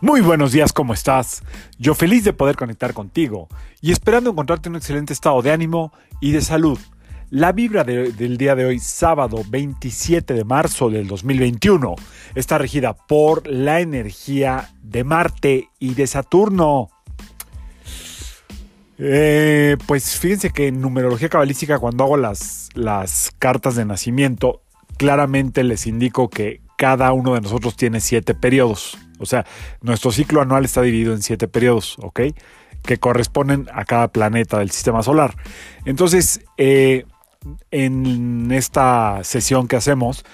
Muy buenos días, ¿cómo estás? Yo feliz de poder conectar contigo y esperando encontrarte en un excelente estado de ánimo y de salud. La vibra de- del día de hoy, sábado 27 de marzo del 2021, está regida por la energía de Marte y de Saturno. Eh, pues fíjense que en numerología cabalística, cuando hago las, las cartas de nacimiento, claramente les indico que cada uno de nosotros tiene siete periodos. O sea, nuestro ciclo anual está dividido en siete periodos, ¿ok? Que corresponden a cada planeta del sistema solar. Entonces, eh, en esta sesión que hacemos,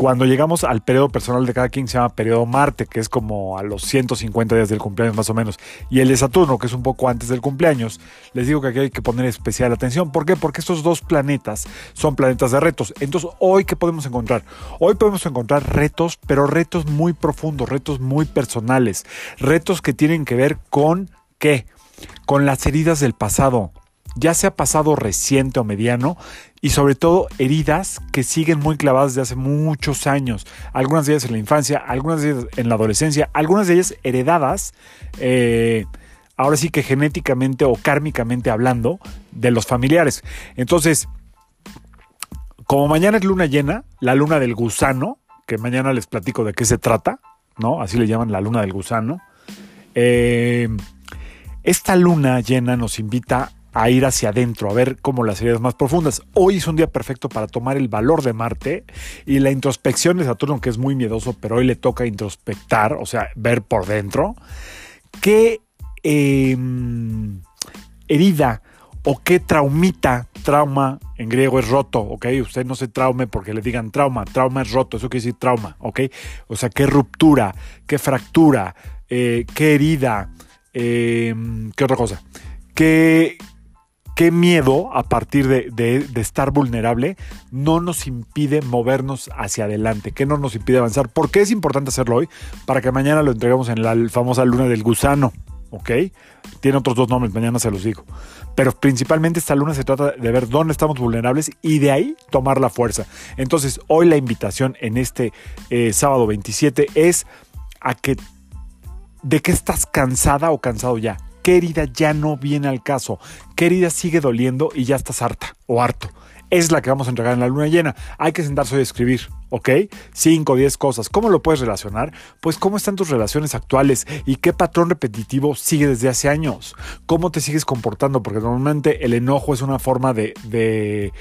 cuando llegamos al periodo personal de cada quien se llama periodo Marte, que es como a los 150 días del cumpleaños más o menos, y el de Saturno, que es un poco antes del cumpleaños, les digo que aquí hay que poner especial atención. ¿Por qué? Porque estos dos planetas son planetas de retos. Entonces, hoy, ¿qué podemos encontrar? Hoy podemos encontrar retos, pero retos muy profundos, retos muy personales, retos que tienen que ver con qué? Con las heridas del pasado, ya sea pasado reciente o mediano, y sobre todo heridas que siguen muy clavadas desde hace muchos años, algunas de ellas en la infancia, algunas de ellas en la adolescencia, algunas de ellas heredadas, eh, ahora sí que genéticamente o kármicamente hablando, de los familiares. Entonces, como mañana es luna llena, la luna del gusano, que mañana les platico de qué se trata, ¿no? Así le llaman la luna del gusano. Eh, esta luna llena nos invita a ir hacia adentro, a ver como las heridas más profundas. Hoy es un día perfecto para tomar el valor de Marte y la introspección de Saturno, que es muy miedoso, pero hoy le toca introspectar, o sea, ver por dentro. ¿Qué eh, herida o qué traumita, trauma en griego es roto, ¿ok? Usted no se traume porque le digan trauma, trauma es roto, eso quiere decir trauma, ¿ok? O sea, qué ruptura, qué fractura, eh, qué herida, eh, qué otra cosa, qué, qué miedo a partir de, estar vulnerable no nos impide movernos hacia adelante, que no nos impide avanzar. ¿Por qué es importante hacerlo hoy? Para que mañana lo entreguemos en la famosa luna del gusano, ¿ok? Tiene otros dos nombres, mañana se los digo. Pero principalmente esta luna se trata de ver dónde estamos vulnerables y de ahí tomar la fuerza. Entonces, hoy la invitación en este eh, sábado 27 es a que ¿De qué estás cansada o cansado ya? ¿Qué herida ya no viene al caso? ¿Qué herida sigue doliendo y ya estás harta o harto? Es la que vamos a entregar en la luna llena. Hay que sentarse a escribir, ¿ok? 5 o 10 cosas. ¿Cómo lo puedes relacionar? Pues cómo están tus relaciones actuales y qué patrón repetitivo sigue desde hace años. ¿Cómo te sigues comportando? Porque normalmente el enojo es una forma de, de-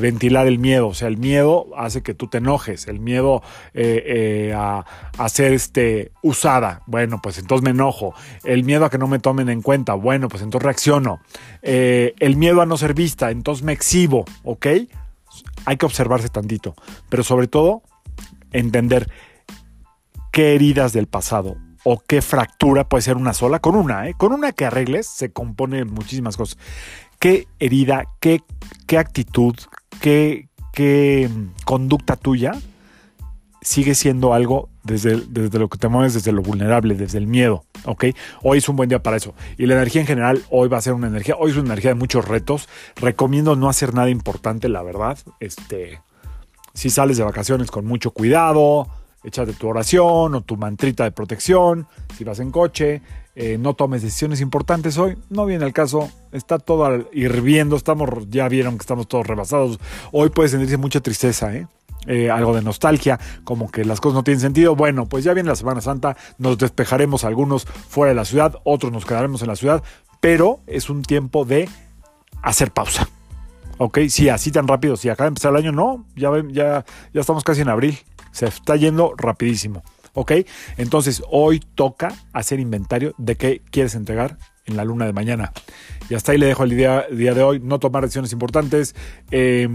ventilar el miedo. O sea, el miedo hace que tú te enojes. El miedo eh, eh, a, a ser este, usada. Bueno, pues entonces me enojo. El miedo a que no me tomen en cuenta. Bueno, pues entonces reacciono. Eh, el miedo a no ser vista. Entonces me exhibo, ¿ok? Hay que observarse tantito. Pero sobre todo, entender qué heridas del pasado o qué fractura puede ser una sola, con una, ¿eh? con una que arregles se compone muchísimas cosas. ¿Qué herida, qué, qué actitud, qué, qué conducta tuya sigue siendo algo desde, desde lo que te mueves, desde lo vulnerable, desde el miedo, ¿ok? Hoy es un buen día para eso. Y la energía en general, hoy va a ser una energía, hoy es una energía de muchos retos. Recomiendo no hacer nada importante, la verdad. Este, si sales de vacaciones con mucho cuidado, échate tu oración o tu mantrita de protección, si vas en coche, eh, no tomes decisiones importantes hoy, no viene al caso, está todo hirviendo, estamos, ya vieron que estamos todos rebasados, hoy puede sentirse mucha tristeza, ¿eh? Eh, algo de nostalgia, como que las cosas no tienen sentido. Bueno, pues ya viene la Semana Santa, nos despejaremos algunos fuera de la ciudad, otros nos quedaremos en la ciudad, pero es un tiempo de hacer pausa. Ok, sí, así tan rápido. Si acaba de empezar el año, no, ya, ya, ya estamos casi en abril. Se está yendo rapidísimo. Ok, entonces hoy toca hacer inventario de qué quieres entregar en la luna de mañana. Y hasta ahí le dejo el día, día de hoy. No tomar decisiones importantes. Eh,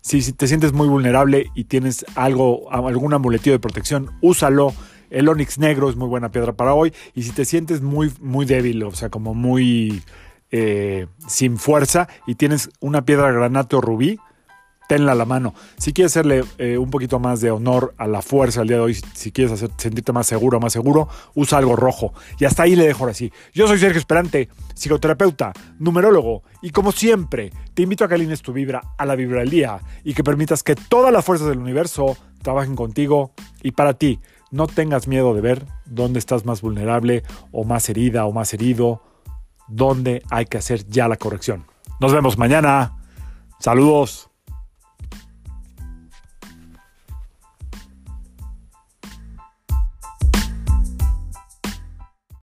si, te sientes muy vulnerable y tienes algo, algún amuletillo de protección, úsalo. El onix negro es muy buena piedra para hoy. Y si te sientes muy, muy débil, o sea, como muy eh, sin fuerza y tienes una piedra granate o rubí, tenla a la mano. Si quieres hacerle eh, un poquito más de honor a la fuerza el día de hoy, si quieres sentirte más seguro, más seguro, usa algo rojo. Y hasta ahí le dejo ahora sí. Yo soy Sergio Esperante, psicoterapeuta, numerólogo, y como siempre, te invito a que alines tu vibra a la vibra del día y que permitas que todas las fuerzas del universo trabajen contigo y para ti. no tengas miedo de ver dónde estás más vulnerable o más herida o más herido, dónde hay que hacer ya la corrección. Nos vemos mañana. Saludos.